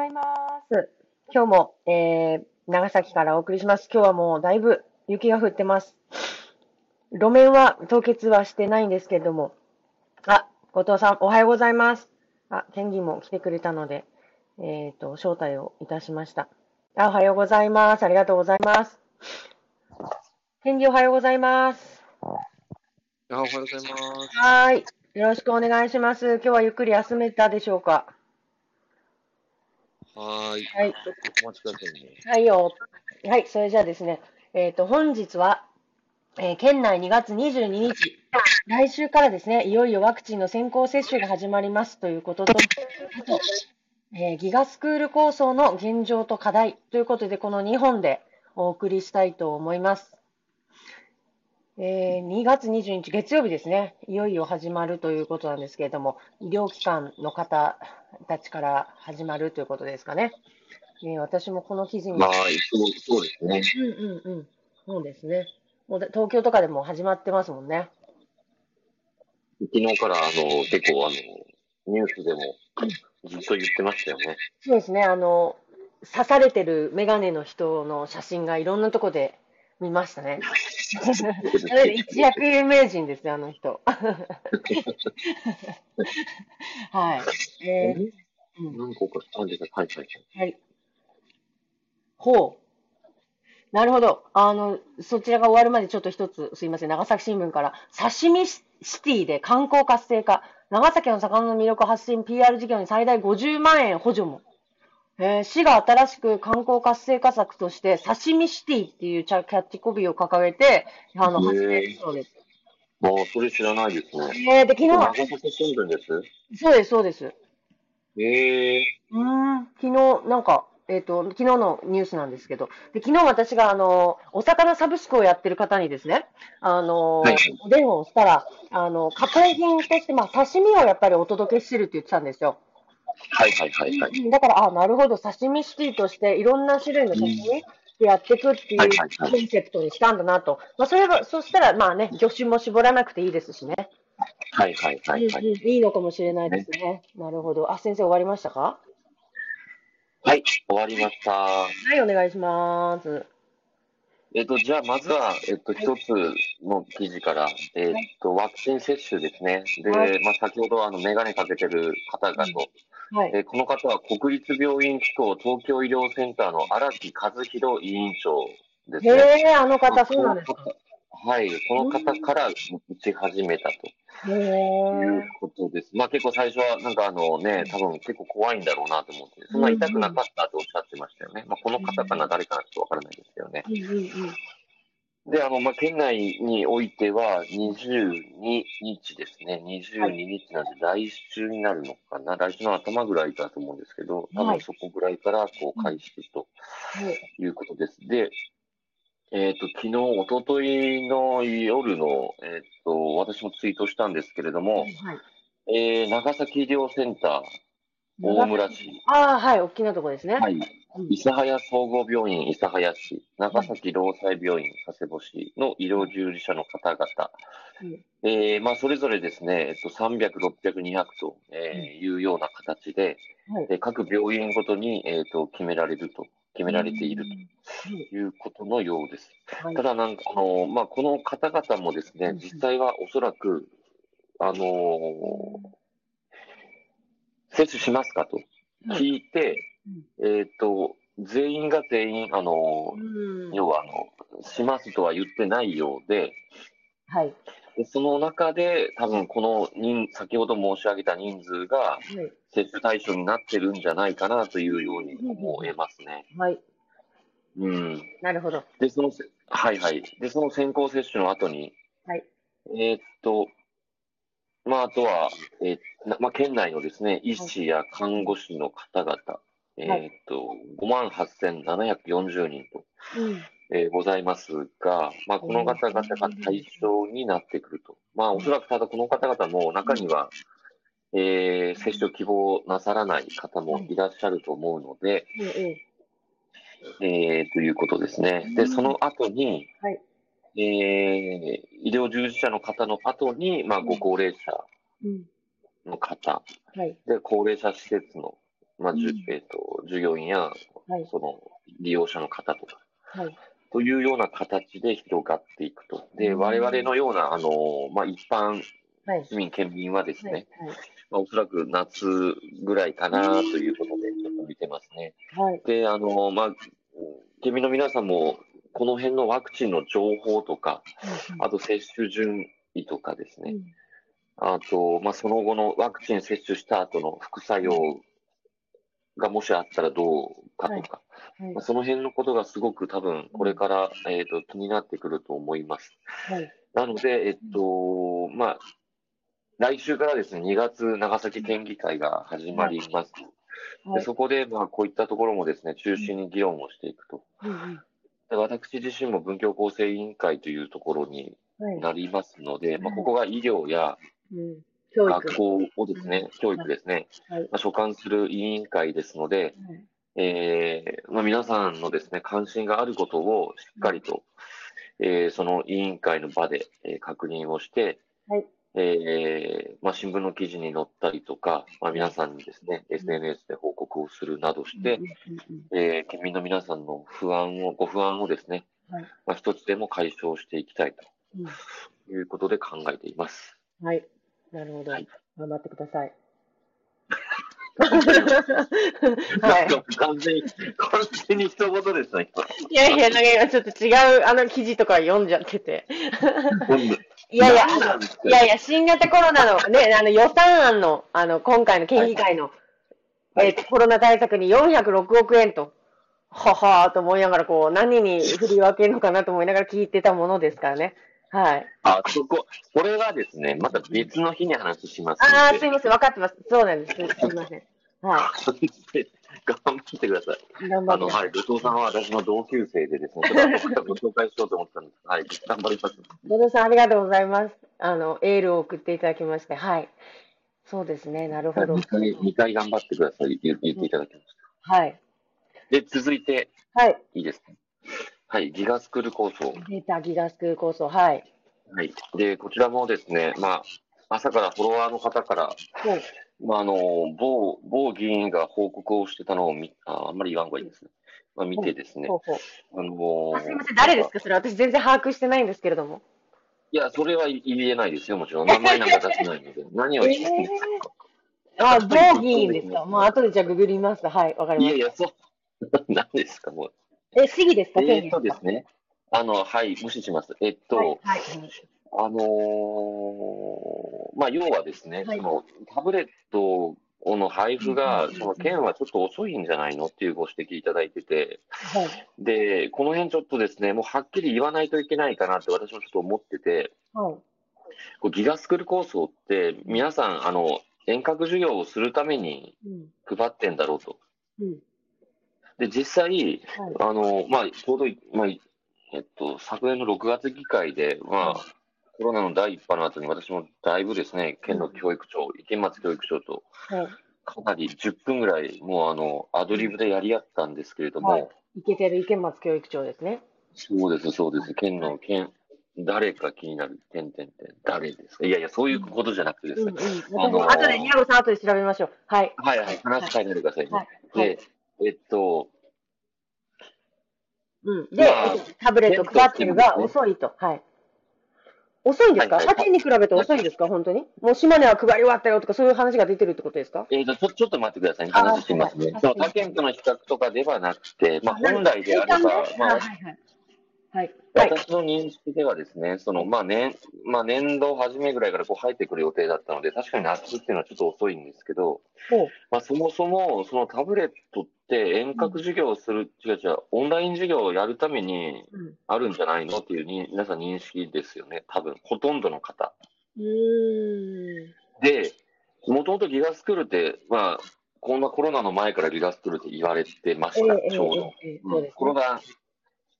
ざいます。今日も、えー、長崎からお送りします。今日はもうだいぶ雪が降ってます。路面は凍結はしてないんですけれども。あ、後藤さん、おはようございます。あ、天気も来てくれたので、えっ、ー、と、招待をいたしました。あ、おはようございます。ありがとうございます。天気おはようございます。あ、おはようございます。はい。よろしくお願いします。今日はゆっくり休めたでしょうか？はい。はい。お待ちくださいね。はいよ。はい。それじゃあですね、えっ、ー、と、本日は、えー、県内2月22日、来週からですね、いよいよワクチンの先行接種が始まりますということと、あと、えー、ギガスクール構想の現状と課題ということで、この2本でお送りしたいと思います。えー、2月22日月曜日ですね、いよいよ始まるということなんですけれども、医療機関の方たちから始まるということですかね。えー、私もこの記事に。まあ、そうそうですね。うんうんうん。そうですね。もう東京とかでも始まってますもんね。昨日から、あの、結構、あの、ニュースでもずっと言ってましたよね。そうですね。あの、刺されてるメガネの人の写真がいろんなとこで見ましたね。一躍有名人ですよ、あの人。はい。えー、何個か感じた。はいはいはい。ほう。なるほど。あの、そちらが終わるまでちょっと一つ、すいません、長崎新聞から、刺身シティで観光活性化、長崎の魚の魅力発信 PR 事業に最大50万円補助も。えー、市が新しく観光活性化策として、刺身シティっていうキャッチコピーを掲げて、あの、始めるそうです。ああ、それ知らないですね。えー、で、昨日長崎新聞です？そうです、そうです。ええー。うん、昨日、なんか、えっ、ー、と、昨日のニュースなんですけど、で昨日私が、あの、お魚サブスクをやってる方にですね、あの、はい、お電話をしたら、あの、加工品として、まあ、刺身をやっぱりお届けしてるって言ってたんですよ。はいはいはいはい。だから、あなるほど、刺身シティとしていろんな種類の刺身でやっていくっていうコンセプトにしたんだなと。まあ、それは、そしたら、まあね、魚種も絞らなくていいですしね。はいはいはい、はい、いいのかもしれないですね。なるほど。あ、先生終わりましたか？はい、終わりました。はい、お願いします。えっと、じゃあ、まずは、えっと、一つの記事から、えっと、ワクチン接種ですね。で、まあ、先ほど、あの、メガネかけてる方々と、はい、えこの方は国立病院機構東京医療センターの荒木和弘委員長ですね。へえ、あの方、そうなんですか。はい、この方から打ち始めたということです。まあ結構最初はなんかあのね、多分結構怖いんだろうなと思って、そんな痛くなかったとおっしゃってましたよね。まあこの方かな、誰かなちょっとわからないですけどね。で、あの、まあ、県内においては、22日ですね。22日なんで、来週になるのかな。来週の頭ぐらいだと思うんですけど、多分そこぐらいから、こう、開始ということです。で、えっ、ー、と、昨日、おとといの夜の、えっ、ー、と、私もツイートしたんですけれども、はい、えー、長崎医療センター、大村市。ああ、はい、大きなところですね。はい。諫早総合病院諫早市、長崎労災病院佐世保市の医療従事者の方々、うん、えー、まあ、それぞれですね、えっと、300、600、200と、えー、いうような形で、はい、各病院ごとに、えーと、決められると、決められているということのようです。はい、ただなんか、あのまあ、この方々もですね、実際はおそらく、あのー接種しますかと聞いて、うん、えっ、ー、と、全員が全員、あの、うん、要は、あの、しますとは言ってないようで、はい。でその中で、多分この人、先ほど申し上げた人数が、接種対象になってるんじゃないかなというように思えますね。はい。うん。なるほど。で、その、はいはい。で、その先行接種の後に、はい。えー、っと、まあ、あとは、えー、まあ、県内のですね、医師や看護師の方々、はい、えっ、と、5万8740人と、うん。えー、ございますが、まあ、この方々が対象になってくると。まあ、おそらくただこの方々も中には、えー、接種を希望なさらない方もいらっしゃると思うので、えー、ということですね。で、その後に、はい、えー、医療従事者の方の後に、まあ、ご高齢者の方、はい、で、高齢者施設の、まあ、じゅえっ、ー、と、従業員や、はい。その利用者の方とか、はい。というような形で広がっていくと。で、うん我々のような、あの、まあ、一般はい。市民、県民はですね、はい。まあ、おそらく夏ぐらいかなということで、ちょっと見てますね。はい。で、あの、まあ、県民の皆さんも、この辺のワクチンの情報とか、あと接種順位とかですね、あと、まあ、その後のワクチン接種した後の副作用がもしあったらどうかとか、はいまあ、その辺のことがすごく多分これから、えっと気になってくると思います。はい。なので、えっと、まあ、来週からですね、2月長崎県議会が始まります。はい。でそこで、まあ、こういったところもですね、中心に議論をしていくと。うんうんで私自身も文教構成委員会というところにはい。なりますので、まあ、うんここが医療やうん。学校をですね、教育ですね、はい。まあ、所管する委員会ですので、はい。えーまあ、皆さんのですね、関心があることをしっかりと、えーその委員会の場で、えー確認をして、はい。えーまあ、新聞の記事に載ったりとか、まあ、皆さんにですね、SNS で報告をするなどして、えー県民の皆さんの不安を、ご不安をですね、はい。まあ、一つでも解消していきたいうん。ということで考えています。はい。なるほど。はい頑張ってください。なんはか完全に、完全に一言ですね、い。いやいや、なんか今ちょっと違うあの記事とか読んじゃってて。いやいや、いやいや、新型コロナのね、あの予算案の、あの、今回の県議会の、はいえっと、コロナ対策に406億円と、ははーと思いながら、こう、何に振り分けるのかなと思いながら聞いてたものですからね。はい。あ、そこ、これはですね、また別の日に話します。ああ、すいません、分かってます。そうなんです。すすいません。は頑張ってください。い。頑張あの。はい、後藤さんは私の同級生でですね、僕がご紹介しようと思ったんです。はい、頑張ります。野田さん、ありがとうございます。あの、エールを送っていただきまして、はい。そうですね、なるほど。2回、二回頑張ってください。言言っていただきましはい。た。で、続いて、はい。いいですか？はい、ギガスクール構想。データギガスクール構想、はい。はい。で、こちらもですね、まあ、朝からフォロワーの方から、はい。まあ、あの、某、某議員が報告をしてたのを見、ああんまり言わん方がいいですね。まあ、見てですね、ほうほう。あのあすみません、誰ですか？それ私全然把握してないんですけれども。いや、それは言えないですよ、もちろん。名前なんか出せないので。何を言ってるんですか、あ、某議員ですか？もう後でじゃあググります。はい、わかりましいやいや、そう。何ですか、もう。た。え、市議ですかえっとですね。あの、はい、無視します。えっと、はい、はい。あのーまあ、要はですね、はいそのタブレットの配布が、うんその県はちょっと遅いんじゃないのっていうご指摘いただいてて、はい。で、この辺ちょっとですね、もうはっきり言わないといけないかなって私もちょっと思ってて、はい。こうギガスクール構想って、皆さん、あの、遠隔授業をするためにうん。配ってんだろうと。うん。で、実際、はい。あの、まあ、ちょうど、まあ、えっと、昨年の6月議会で、まあ、コロナの第一波の後に私もだいぶですね、県の教育長、池松教育長と、はい。かなり10分ぐらい、もうあの、アドリブでやり合ったんですけれども、はいいけてる池松教育長ですね。そうです、そうです、県の、県、誰か気になる、点点点、誰ですか？いやいや、そういうことじゃなくてですうんうんね、。私あのも後で、ニャゴさん後で調べましょう。はい。はいはい、話し変えないでくださいね。はい。はい。で、えっと、うん。で、まあタブレット配ってるが遅いと。はい。遅いんですか？はいはに比べて遅いんですか？本当に？もう島根は配り終わったよとかそういう話が出てるってことですか？えっと、ちょ、ちょっと待ってくださいね。あ話しますねはい。その他県との比較とかではなくて、まあ、本来であれば、まあはい、はい。はい。はい。私の認識ではですね、その、まあ、年、まあ、年度初めぐらいからこう入ってくる予定だったので、確かに夏っていうのはちょっと遅いんですけど。まあ、そもそも、そのタブレットって遠隔授業をする、違う違う、オンライン授業をやるためにうん。あるんじゃないのっていうに、皆さん認識ですよね、多分、ほとんどの方。うーん。で、もともとギガスクールって、まあ、こんなコロナの前からギガスクールって言われてました、ええちょうど。コロナ、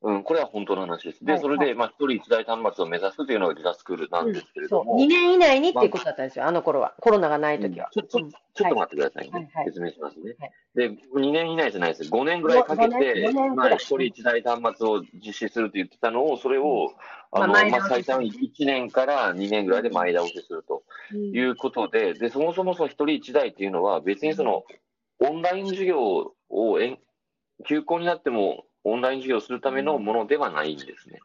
うん、これは本当の話です。で、はいそれで、まあ、一人一台端末を目指すというのがギガスクールなんですけれそう。ども、2年以内にっていうことだったんですよ、あの頃は。コロナがない時は。ちょちょうんちょっと待ってくださいね。はいはい説明しますね。はいで、2年以内じゃないです。5年ぐらいかけてまあ、一人一台端末を実施すると言ってたのを、それを、あの、まあ前まあ、最短1年から2年ぐらいで前倒しするとうんいうことで、で、そもそもその一人一台っていうのは、別にその、オンライン授業を休校になってもオンライン授業をするためのものではないんですね。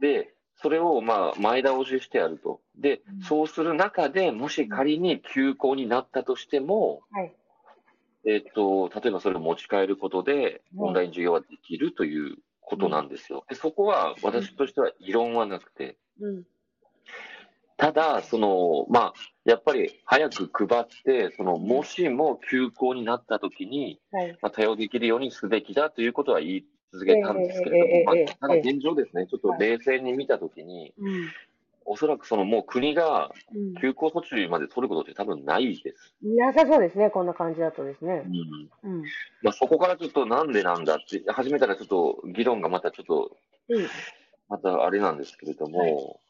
で、それをまあ前倒ししてやると。で、そうする中でもし仮に休校になったとしても、はい。えっと、例えばそれを持ち帰ることで、うんオンライン授業はできるということなんですよ。でそこは私としては異論はなくて、うん。ただ、その、まあ、やっぱり早く配って、その、もしも休校になった時に、はい。まあ、対応できるようにすべきだということは言い続けたんですけれども、ええまあ、ただ現状ですね、ちょっと冷静に見た時に、うん。おそらくそのもう国がうん。休校措置まで取ることって多分ないです。なさそうですね、こんな感じだとですねう。ん。うん。まあ、そこからちょっとなんでなんだって、始めたらちょっと議論がまたちょっと、うん。またあれなんですけれども、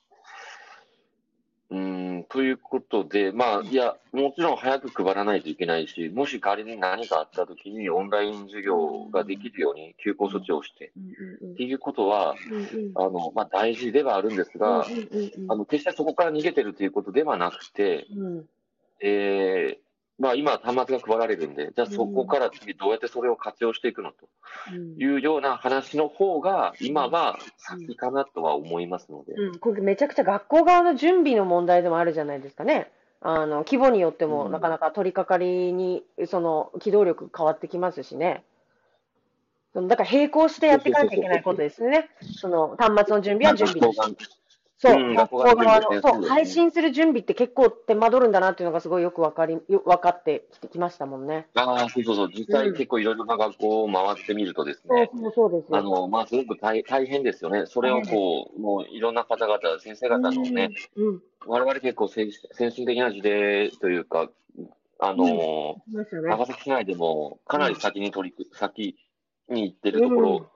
うーん、ということで、まあ、いや、もちろん早く配らないといけないし、もし仮に何かあったときにオンライン授業ができるように休校措置をして、っていうことは、あの、まあ、大事ではあるんですが、あの、決してそこから逃げてるということではなくて、うん。えー、まあ、今、端末が配られるんで、じゃあそこから次どうやってそれを活用していくのとうんいうような話の方が、今は先かなとは思いますので。うん、これめちゃくちゃ学校側の準備の問題でもあるじゃないですかね。あの、規模によってもうんなかなか取り掛かりに、その、機動力変わってきますしね。だから並行してやっていかなきゃいけないことですよね。その、端末の準備は準備だし。そう、うん学校側側の、そう、配信する準備って結構手間取るんだなっていうのがすごいよくわかり、よ分かってきてきましたもんね。ああ、そうそうそう。実際結構いろいろな学校を回ってみるとですそうね、そうそうですよ。あの、まあ、すごく大大変ですよね。それをこう、もういろんな方々、先生方のね、うん、うん。我々結構先先進的な事例というか、あの。長崎市内でもかなり先に取り、先に行ってるところ、い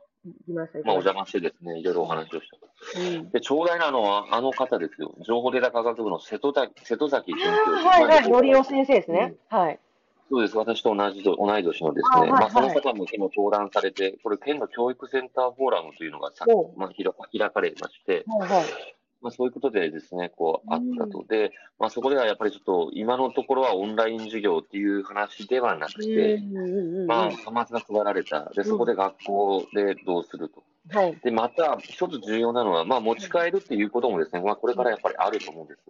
まあ、お。邪魔してですね、いろいろお話をした。うん。で、長大なのは、あの方ですよ。情報データ科学部の瀬戸田瀬戸崎准教あ授。あ、はいはい、まあのりお先生ですね。はい。そうです。私と同じと、同い年のですね、あはいまあ、そのはい方も昨日登壇されて、これ、県の教育センターフォーラムというのがさお、まあ、開か開かれまして、はいはい。まあ、そういうことでですね、こう、あったと。で、まあ、そこではやっぱりちょっと、今のところはオンライン授業っていう話ではなくて、うんうんうんうんまあ、端末が配られた。で、そこで学校でどうすると。はい。で、また、一つ重要なのは、まあ、持ち帰るっていうこともですね、まあ、これからやっぱりあると思うんです。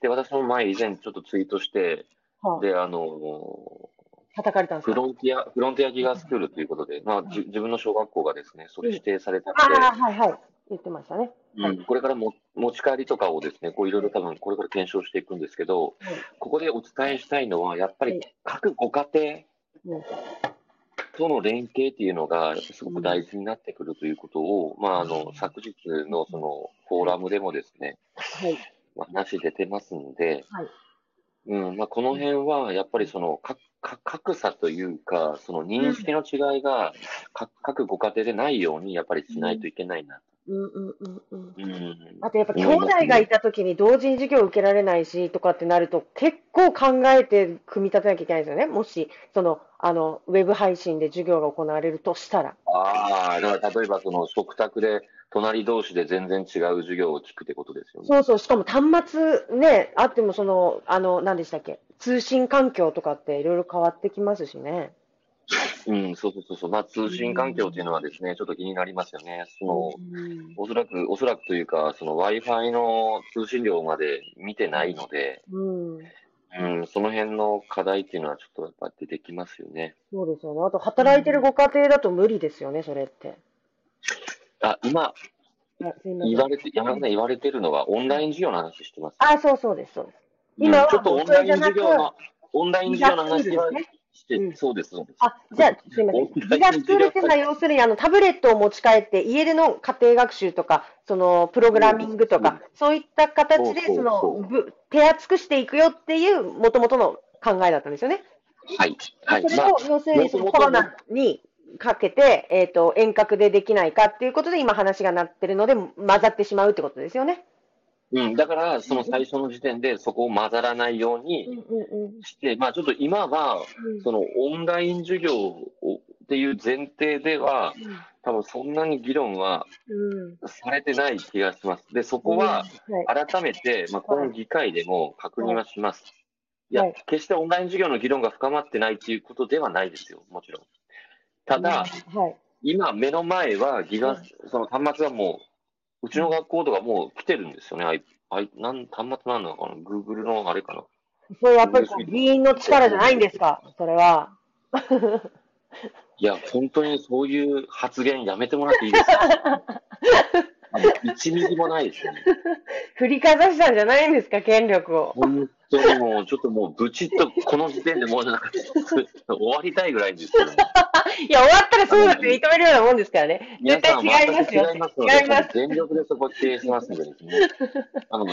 で、私も前以前ちょっとツイートして、はあ、で、あの、叩かれたんですか？フロンティア、フロンティアギガスクールということで、まあ、じ自分の小学校がですね、それ指定されたので、ああ、はいはい。言ってましたね。うん、これからも持ち帰りとかをですね、こういろいろ多分これから検証していくんですけど、はい。ここでお伝えしたいのは、やっぱりはい。各ご家庭うん。との連携っていうのが、すごく大事になってくるということを、まあ、あの、昨日のそのフォーラムでもですね、はい。まあ、話出てますんで、はい。うん、まあ、この辺はやっぱりその、か、か、格差というか、その認識の違いが、か各ご家庭でないように、やっぱりしないといけないな。うんうんうんうん。うん。あとやっぱ兄弟がいたときに同時に授業を受けられないしとかってなると結構考えて組み立てなきゃいけないですよね。もし、その、あの、ウェブ配信で授業が行われるとしたら。ああ、だから例えばその食卓で隣同士で全然違う授業を聞くってことですよね。そうそう、しかも端末ね、あってもその、あの、何でしたっけ、通信環境とかっていろいろ変わってきますしね。うん、そうそうそうそう。まあ通信環境っていうのはですね、ちょっと気になりますよね。その、うんおそらく、おそらくというか、その Wi-Fi の通信量まで見てないので、うん。うん、その辺の課題っていうのはちょっとやっぱ出てきますよね。そうですよね。あと、働いてるご家庭だと無理ですよね、それって。あ、今。言われて、山田さん言われてるのはオンライン授業の話してます。あ、そうそうです、そうです。うん今はちょっとオンライン授業の、オンライン授業の話すねして、うんそうです、そうです。あ、じゃあ、すいません。ギガスクールっていうのは要するに、あの、タブレットを持ち帰って、家での家庭学習とか、その、プログラミングとか、そういった形で、その、ぶ手厚くしていくよっていう、もともとの考えだったんですよね。はい。はい。まあそれを、要するに、そのコロナにかけて、えっと、遠隔でできないかっていうことで、今話がなってるので、混ざってしまうってことですよね。うん、だから、その最初の時点でそこを混ざらないよううんにして、まあちょっと今は、そのオンライン授業をっていう前提では、多分そんなに議論はうん。されてない気がします。で、そこは改めて、まあ、この議会でも確認はします。い。やはい、決してオンライン授業の議論が深まってないっていうことではないですよ、もちろん。ただ、はい。今目の前はギガ、その端末はもう、うちの学校とかもう来てるんですよね。あい、あい、なん、端末なんなのかな ?Google のあれかな？それやっぱり議員の力じゃないんですか？それは。いや、本当にそういう発言やめてもらっていいですか？あの1ミリもないですよね。振りかざしたんじゃないんですか？権力を。本当にもう、ちょっともう、ブチッと、この時点でもうなんか、終わりたいぐらいですよね。いや、終わったらそうだって認めるようなもんですからね。絶対違いますよ。違いますので違います。全力でそこ否定しますんでですね。あの、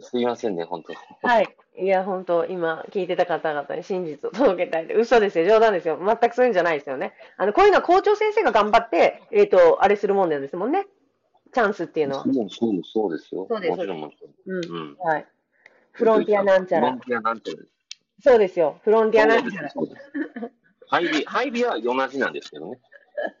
すいませんね、本当。はい。いや、本当今、聞いてた方々に真実を届けたいで。嘘ですよ。冗談ですよ。全くそういうんじゃないですよね。あの、こういうのは校長先生が頑張って、えっ、と、あれするもんなんですもんね。チャンスっていうのは。そうそうそうですよ。そうですもちろんもちろん。うん。うん。はい。フロンティアなんちゃらフロン。ティアなんちゃらです。そうですよ。フロンティアなんちゃら。配備、配備は同じなんですけどね。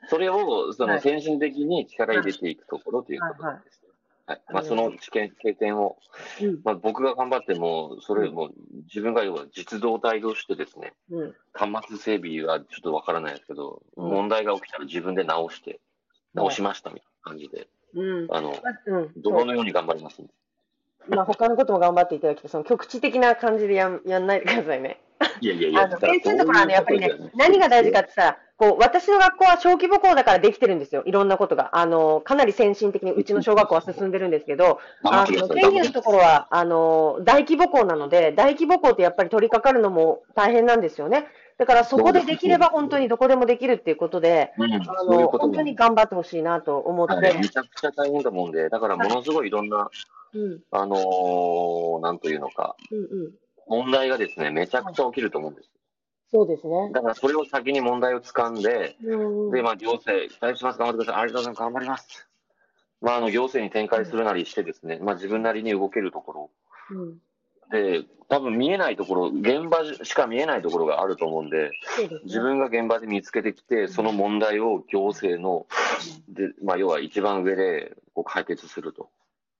それを、そはいの先進的に力入れていくところということです。はい。まあ、その知見、経験を、うん。まあ、僕が頑張っても、それも、自分が要は実動体としてですね、うん。端末整備はちょっとわからないですけど、うん問題が起きたら自分で直して、直しましたみたいな感じで、うん。あの、まうん。泥のように頑張ります？まあ、他のことも頑張っていただきたい。その局地的な感じでやんやんないでくださいね。いやいやいや、あの、先生のところはね、やっぱりね何が大事かって言ったら、こう、私の学校は小規模校だからできてるんですよ。いろんなことが。あの、かなり先進的にうちの小学校は進んでるんですけど、あの、頑張ってください天気のところは、あの、大規模校なので、大規模校ってやっぱり取り掛かるのも大変なんですよね。だからそこでできれば本当にどこでもできるっていうことで、うん、あの、本当に頑張ってほしいなと思って、はい、めちゃくちゃ大変だもんで、だからものすごいいろんな、うん、あのーなんというのか、うん、うん。問題がですね、めちゃくちゃ起きると思うんです。そうですね。だからそれを先に問題を掴んで、うん、で、まあ、行政、期待します、頑張ってください、ありがとうございます、頑張ります。まあ、あの、行政に展開するなりしてですね、まあ、自分なりに動けるところ、うん。で、多分見えないところ、現場しか見えないところがあると思うんで、ですね。自分が現場で見つけてきて、その問題を行政の、で、まあ、要は一番上でこう解決すると。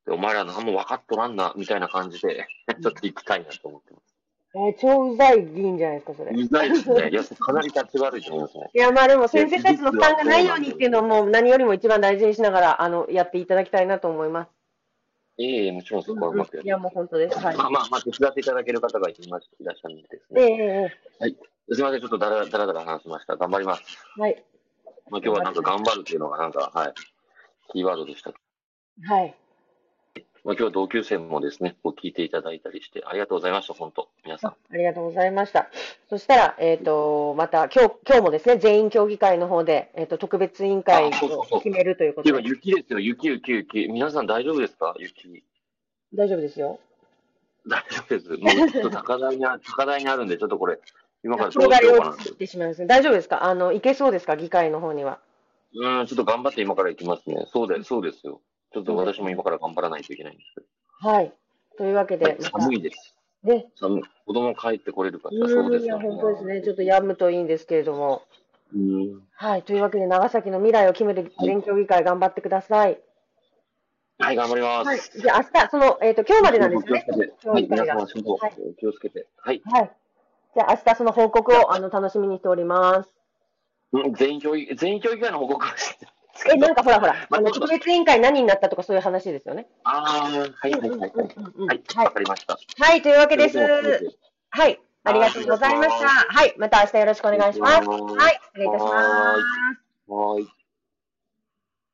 で、お前ら何も分かっとらんな、みたいな感じで、ちょっと行きたいなと思ってます。えー超うざい議員じゃないですか、それ。うざいですね。いや、かなり立ち悪いと思いますね。いや、まあでも先生たちの負担がないようにっていうのも何よりも一番大事にしながら、あの、やっていただきたいなと思います。ええもちろんそこはうまくやいや、もう本当です。はい。まあまあ、まあ、手伝っていただける方がいまいらっしゃるんですええね。ええすみません、ちょっとだらだらだら話しました。頑張ります。はい。まあ、今日はなんか頑張るっていうのがなんか、はい、キーワードでした。はい。まあ、今日は同級生もですね、こう聞いていただいたりして、ありがとうございました、本当。皆さんあ。ありがとうございました。そしたら、えっ、と、また、今日、今日もですね、全員協議会の方で、えっ、と、特別委員会を決めるというこっていうか、とで、雪ですよ、雪、雪、雪。皆さん大丈夫ですか？雪。大丈夫ですよ。大丈夫です。もうちょっと高台にあ、高台にあるんで、ちょっとこれ、今からどうしようかなってしまいますね。大丈夫ですか？あの、行けそうですか？議会の方には。うん、ちょっと頑張って今から行きますね。そうで、そうですよ。ちょっと私も今から頑張らないといけないんですけはい。というわけど。はで、い、寒いです。ね。寒い。子供帰ってこれるかうそうですん、いや。本当ですね。ちょっとやむといいんですけれども。うん。はい。というわけで、長崎の未来を決める全協議会頑張ってください。はい、頑張ります。はい。じゃあ、明日、その、えっ、と、今日までなんですよね。はい、皆様、仕事、はい気をつけて。はい。はい。じゃあ、明日その報告を、あの、楽しみにしております。うん全員教育、全員教育会の報告をして。え、なんかほらほら、あの、まあ特別委員会何になったとかそういう話ですよね。ああ、はい、はい、はい、はい。うんはい、はいわかりました。はい、というわけです。ははい。ありがとうございました。はい。また明日よろしくお願いします。ははい。失礼いたします。